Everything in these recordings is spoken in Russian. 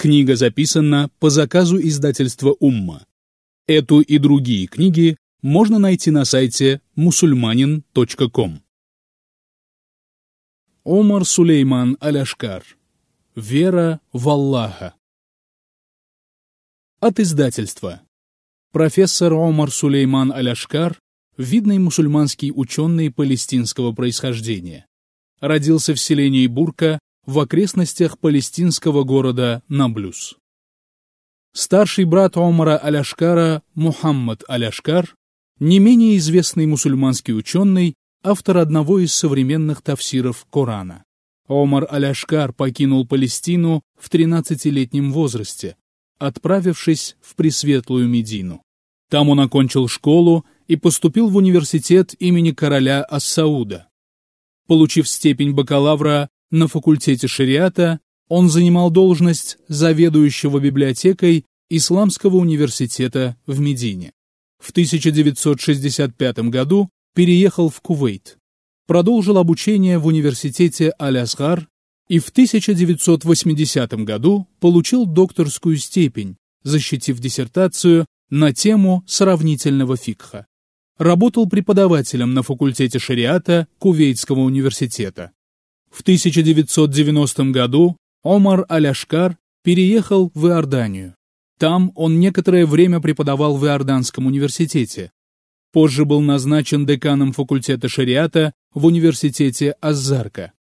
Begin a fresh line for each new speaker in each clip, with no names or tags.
Книга записана по заказу издательства «Умма». Эту и другие книги можно найти на сайте musulmanin.com. Омар Сулейман Аляшкар. Вера в Аллаха. От издательства. Профессор Омар Сулейман Аляшкар – видный мусульманский ученый палестинского происхождения. Родился в селении Бурка в окрестностях палестинского города Наблюс. Старший брат Омара Аляшкара Мухаммад Аляшкар – не менее известный мусульманский ученый, автор одного из современных тафсиров Корана. Омар Аляшкар покинул Палестину в 13-летнем возрасте, отправившись в Пресветлую Медину. Там он окончил школу и поступил в университет имени короля Ассауда. Получив степень бакалавра на факультете шариата, он занимал должность заведующего библиотекой Исламского университета в Медине. В 1965 году переехал в Кувейт, продолжил обучение в университете Аль-Асгар и в 1980 году получил докторскую степень, защитив диссертацию на тему сравнительного фикха. Работал преподавателем на факультете шариата Кувейтского университета. В 1990 году Омар Аляшкар переехал в Иорданию. Там он некоторое время преподавал в Иорданском университете. Позже был назначен деканом факультета шариата в университете Аззарка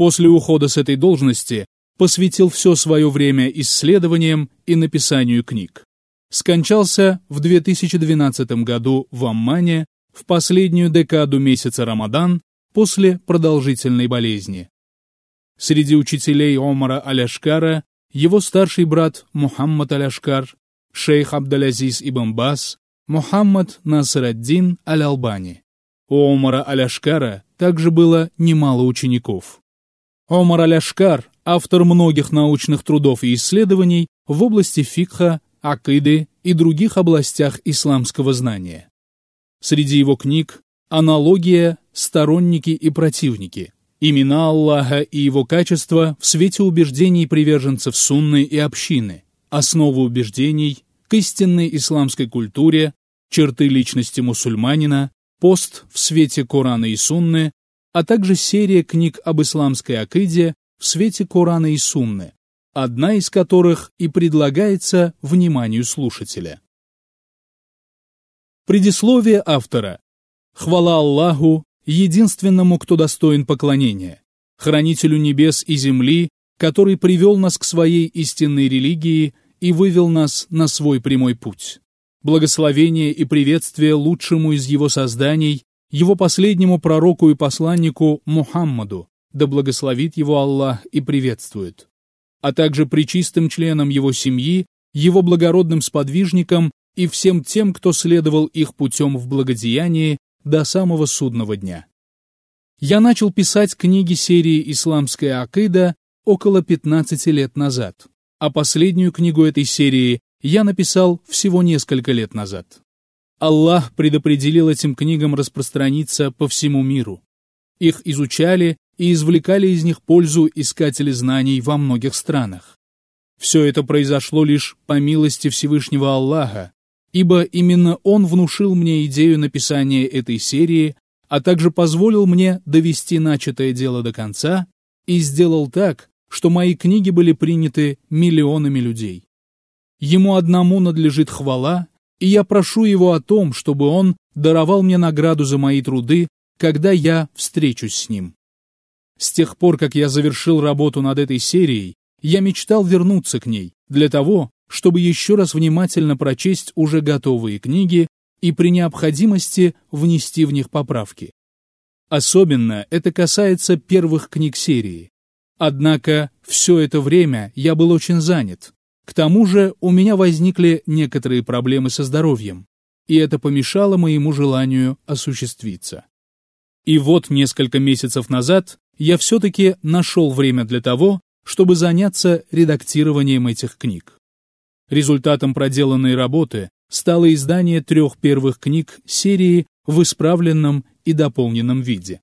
после ухода с этой должности посвятил все свое время исследованиям и написанию книг. Скончался в 2012 году в Аммане в последнюю декаду месяца Рамадан после продолжительной болезни. Среди учителей Омара Аляшкара его старший брат Мухаммад Аляшкар, шейх Абдалязиз Ибн Бас, Мухаммад Насраддин Аль-Албани. У Омара Аляшкара также было немало учеников. Омар Аляшкар – автор многих научных трудов и исследований в области фикха, акиды и других областях исламского знания. Среди его книг «Аналогия», «Сторонники и противники», «Имена Аллаха и его качества в свете убеждений приверженцев сунны и общины», «Основы убеждений», «К истинной исламской культуре», «Черты личности мусульманина», «Пост в свете Корана и Сунны», а также серия книг об исламской акиде в свете Корана и Сунны, одна из которых и предлагается вниманию слушателя. Предисловие автора. Хвала Аллаху, единственному, кто достоин поклонения, хранителю небес и земли, который привел нас к своей истинной религии и вывел нас на свой прямой путь. Благословение и приветствие лучшему из его созданий, его последнему пророку и посланнику Мухаммаду, да благословит его Аллах и приветствует, а также причистым членам его семьи, его благородным сподвижникам и всем тем, кто следовал их путем в благодеянии до самого судного дня. Я начал писать книги серии «Исламская акида» около 15 лет назад, а последнюю книгу этой серии я написал всего несколько лет назад. Аллах предопределил этим книгам распространиться по всему миру. Их изучали и извлекали из них пользу искатели знаний во многих странах. Все это произошло лишь по милости Всевышнего Аллаха, ибо именно Он внушил мне идею написания этой серии, а также позволил мне довести начатое дело до конца и сделал так, что мои книги были приняты миллионами людей. Ему одному надлежит хвала и я прошу его о том, чтобы он даровал мне награду за мои труды, когда я встречусь с ним. С тех пор, как я завершил работу над этой серией, я мечтал вернуться к ней, для того, чтобы еще раз внимательно прочесть уже готовые книги и при необходимости внести в них поправки. Особенно это касается первых книг серии. Однако все это время я был очень занят, к тому же у меня возникли некоторые проблемы со здоровьем, и это помешало моему желанию осуществиться. И вот несколько месяцев назад я все-таки нашел время для того, чтобы заняться редактированием этих книг. Результатом проделанной работы стало издание трех первых книг серии в исправленном и дополненном виде.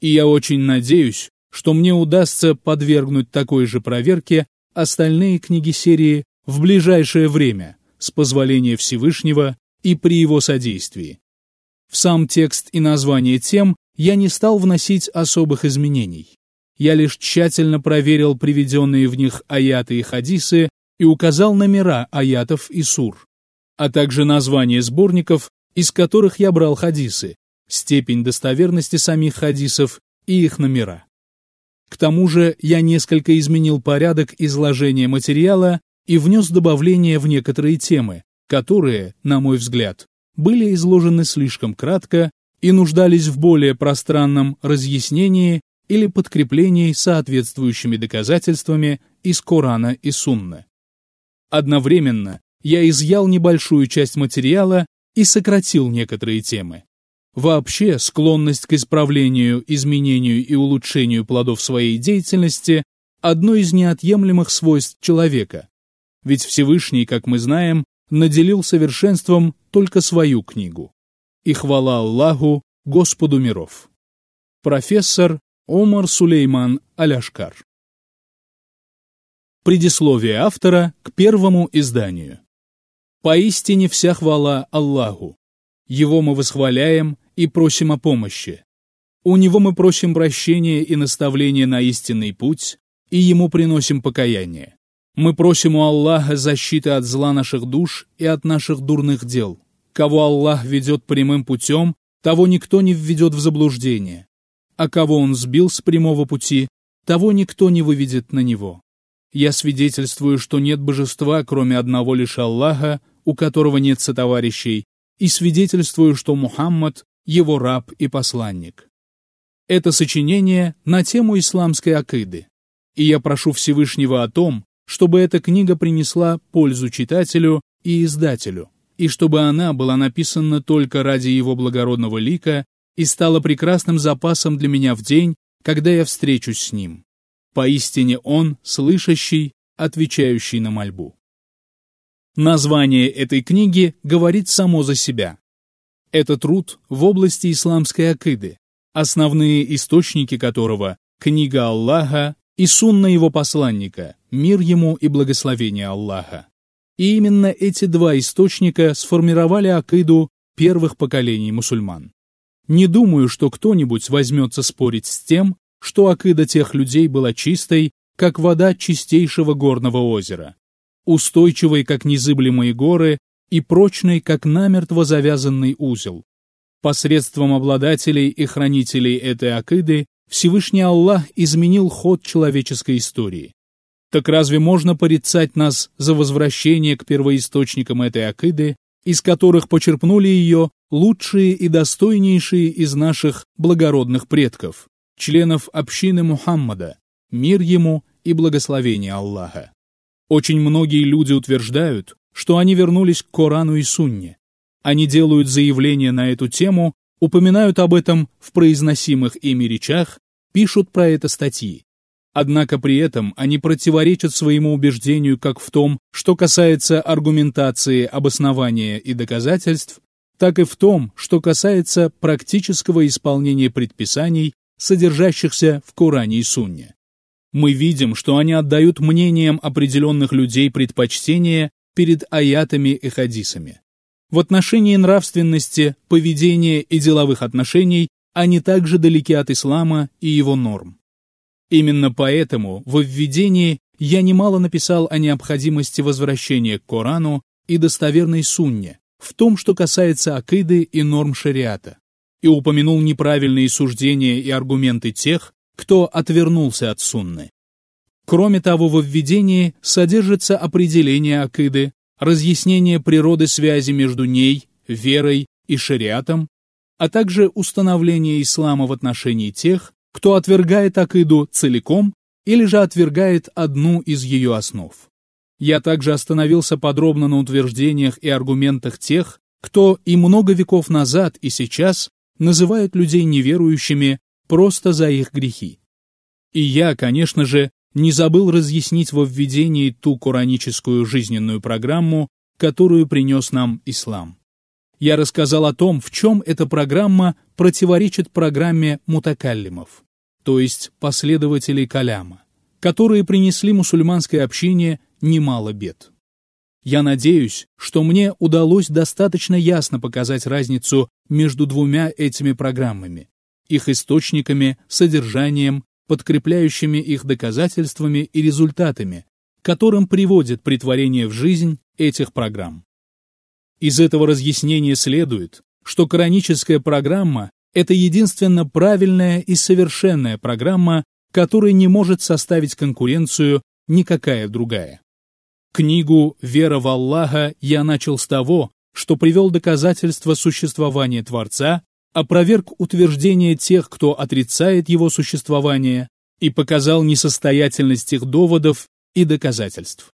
И я очень надеюсь, что мне удастся подвергнуть такой же проверке остальные книги серии в ближайшее время, с позволения Всевышнего и при его содействии. В сам текст и название тем я не стал вносить особых изменений. Я лишь тщательно проверил приведенные в них аяты и хадисы и указал номера аятов и сур, а также названия сборников, из которых я брал хадисы, степень достоверности самих хадисов и их номера. К тому же я несколько изменил порядок изложения материала и внес добавления в некоторые темы, которые, на мой взгляд, были изложены слишком кратко и нуждались в более пространном разъяснении или подкреплении соответствующими доказательствами из Корана и Сунны. Одновременно я изъял небольшую часть материала и сократил некоторые темы. Вообще, склонность к исправлению, изменению и улучшению плодов своей деятельности – одно из неотъемлемых свойств человека. Ведь Всевышний, как мы знаем, наделил совершенством только свою книгу. И хвала Аллаху, Господу миров. Профессор Омар Сулейман Аляшкар Предисловие автора к первому изданию. Поистине вся хвала Аллаху. Его мы восхваляем и просим о помощи. У Него мы просим прощения и наставления на истинный путь, и Ему приносим покаяние. Мы просим у Аллаха защиты от зла наших душ и от наших дурных дел. Кого Аллах ведет прямым путем, того никто не введет в заблуждение а кого он сбил с прямого пути, того никто не выведет на него. Я свидетельствую, что нет божества, кроме одного лишь Аллаха, у которого нет сотоварищей, и свидетельствую, что Мухаммад – его раб и посланник. Это сочинение на тему исламской акиды, и я прошу Всевышнего о том, чтобы эта книга принесла пользу читателю и издателю, и чтобы она была написана только ради его благородного лика и стало прекрасным запасом для меня в день, когда я встречусь с ним. Поистине он слышащий, отвечающий на мольбу. Название этой книги говорит само за себя. Это труд в области исламской акиды, основные источники которого – книга Аллаха и сунна его посланника, мир ему и благословение Аллаха. И именно эти два источника сформировали акиду первых поколений мусульман. Не думаю, что кто-нибудь возьмется спорить с тем, что акида тех людей была чистой, как вода чистейшего горного озера, устойчивой, как незыблемые горы, и прочной, как намертво завязанный узел. Посредством обладателей и хранителей этой акиды Всевышний Аллах изменил ход человеческой истории. Так разве можно порицать нас за возвращение к первоисточникам этой акиды, из которых почерпнули ее лучшие и достойнейшие из наших благородных предков, членов общины Мухаммада, мир ему и благословение Аллаха. Очень многие люди утверждают, что они вернулись к Корану и Сунне. Они делают заявления на эту тему, упоминают об этом в произносимых ими речах, пишут про это статьи. Однако при этом они противоречат своему убеждению как в том, что касается аргументации, обоснования и доказательств, так и в том, что касается практического исполнения предписаний, содержащихся в Коране и Сунне. Мы видим, что они отдают мнениям определенных людей предпочтение перед аятами и хадисами. В отношении нравственности, поведения и деловых отношений они также далеки от ислама и его норм. Именно поэтому в введении я немало написал о необходимости возвращения к Корану и достоверной сунне, в том, что касается акиды и норм шариата, и упомянул неправильные суждения и аргументы тех, кто отвернулся от сунны. Кроме того, в введении содержится определение акиды, разъяснение природы связи между ней, верой и шариатом, а также установление ислама в отношении тех, кто отвергает акиду целиком или же отвергает одну из ее основ. Я также остановился подробно на утверждениях и аргументах тех, кто и много веков назад и сейчас называют людей неверующими просто за их грехи. И я, конечно же, не забыл разъяснить во введении ту кураническую жизненную программу, которую принес нам ислам. Я рассказал о том, в чем эта программа противоречит программе мутакаллимов, то есть последователей каляма, которые принесли мусульманской общине немало бед. Я надеюсь, что мне удалось достаточно ясно показать разницу между двумя этими программами, их источниками, содержанием, подкрепляющими их доказательствами и результатами, которым приводит притворение в жизнь этих программ. Из этого разъяснения следует, что кораническая программа – это единственно правильная и совершенная программа, которой не может составить конкуренцию никакая другая. Книгу «Вера в Аллаха» я начал с того, что привел доказательства существования Творца, опроверг утверждения тех, кто отрицает его существование, и показал несостоятельность их доводов и доказательств.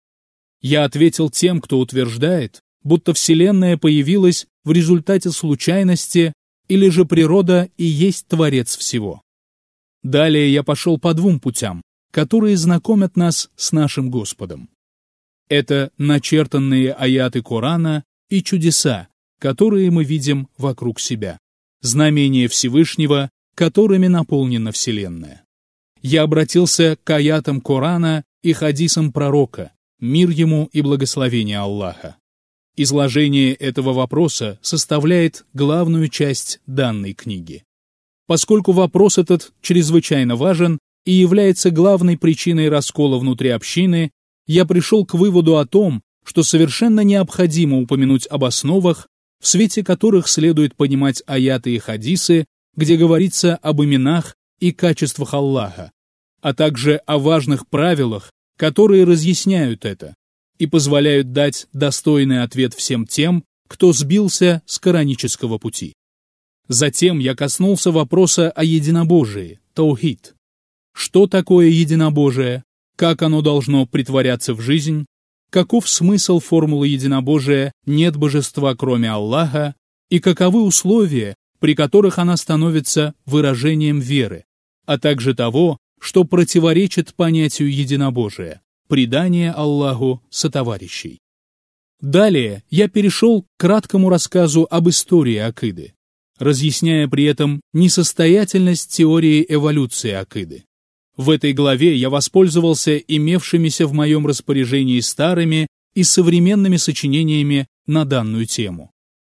Я ответил тем, кто утверждает, будто Вселенная появилась в результате случайности или же природа и есть Творец всего. Далее я пошел по двум путям, которые знакомят нас с нашим Господом. Это начертанные аяты Корана и чудеса, которые мы видим вокруг себя, знамения Всевышнего, которыми наполнена Вселенная. Я обратился к аятам Корана и хадисам пророка, мир ему и благословение Аллаха. Изложение этого вопроса составляет главную часть данной книги. Поскольку вопрос этот чрезвычайно важен и является главной причиной раскола внутри общины, я пришел к выводу о том, что совершенно необходимо упомянуть об основах, в свете которых следует понимать аяты и хадисы, где говорится об именах и качествах Аллаха, а также о важных правилах, которые разъясняют это и позволяют дать достойный ответ всем тем, кто сбился с коранического пути. Затем я коснулся вопроса о единобожии, таухид. Что такое единобожие? Как оно должно притворяться в жизнь, каков смысл формулы единобожия «нет божества, кроме Аллаха» и каковы условия, при которых она становится выражением веры, а также того, что противоречит понятию единобожия – предание Аллаху сотоварищей. Далее я перешел к краткому рассказу об истории Акиды, разъясняя при этом несостоятельность теории эволюции Акиды. В этой главе я воспользовался имевшимися в моем распоряжении старыми и современными сочинениями на данную тему.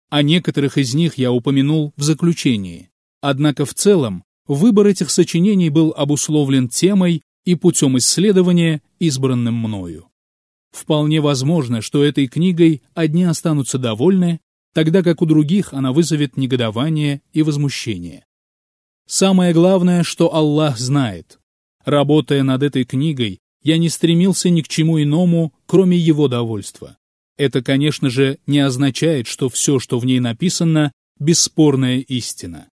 О некоторых из них я упомянул в заключении. Однако в целом выбор этих сочинений был обусловлен темой и путем исследования, избранным мною. Вполне возможно, что этой книгой одни останутся довольны, тогда как у других она вызовет негодование и возмущение. Самое главное, что Аллах знает, Работая над этой книгой, я не стремился ни к чему иному, кроме его довольства. Это, конечно же, не означает, что все, что в ней написано, бесспорная истина.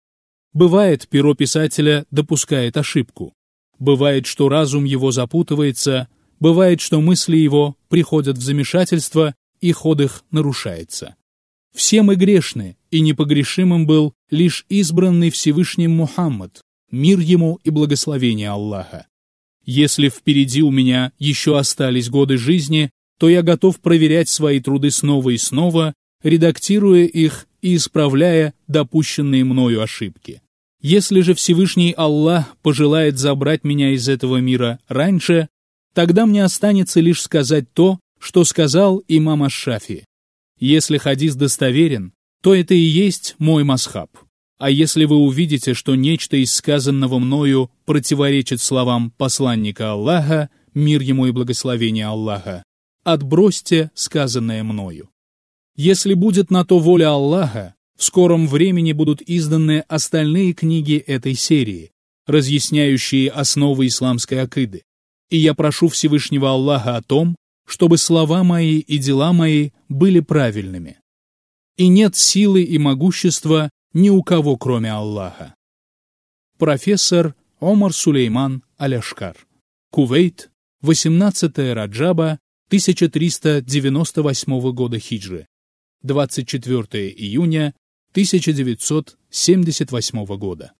Бывает, перо писателя допускает ошибку. Бывает, что разум его запутывается, бывает, что мысли его приходят в замешательство, и ход их нарушается. Все мы грешны, и непогрешимым был лишь избранный Всевышним Мухаммад, мир ему и благословение Аллаха. Если впереди у меня еще остались годы жизни, то я готов проверять свои труды снова и снова, редактируя их и исправляя допущенные мною ошибки. Если же Всевышний Аллах пожелает забрать меня из этого мира раньше, тогда мне останется лишь сказать то, что сказал имам Аш-Шафи. Если хадис достоверен, то это и есть мой масхаб. А если вы увидите, что нечто из сказанного мною противоречит словам посланника Аллаха, мир ему и благословение Аллаха, отбросьте сказанное мною. Если будет на то воля Аллаха, в скором времени будут изданы остальные книги этой серии, разъясняющие основы исламской акиды. И я прошу Всевышнего Аллаха о том, чтобы слова мои и дела мои были правильными. И нет силы и могущества ни у кого, кроме Аллаха. Профессор Омар Сулейман Аляшкар. Кувейт, 18 Раджаба 1398 года хиджры. 24 июня 1978 года.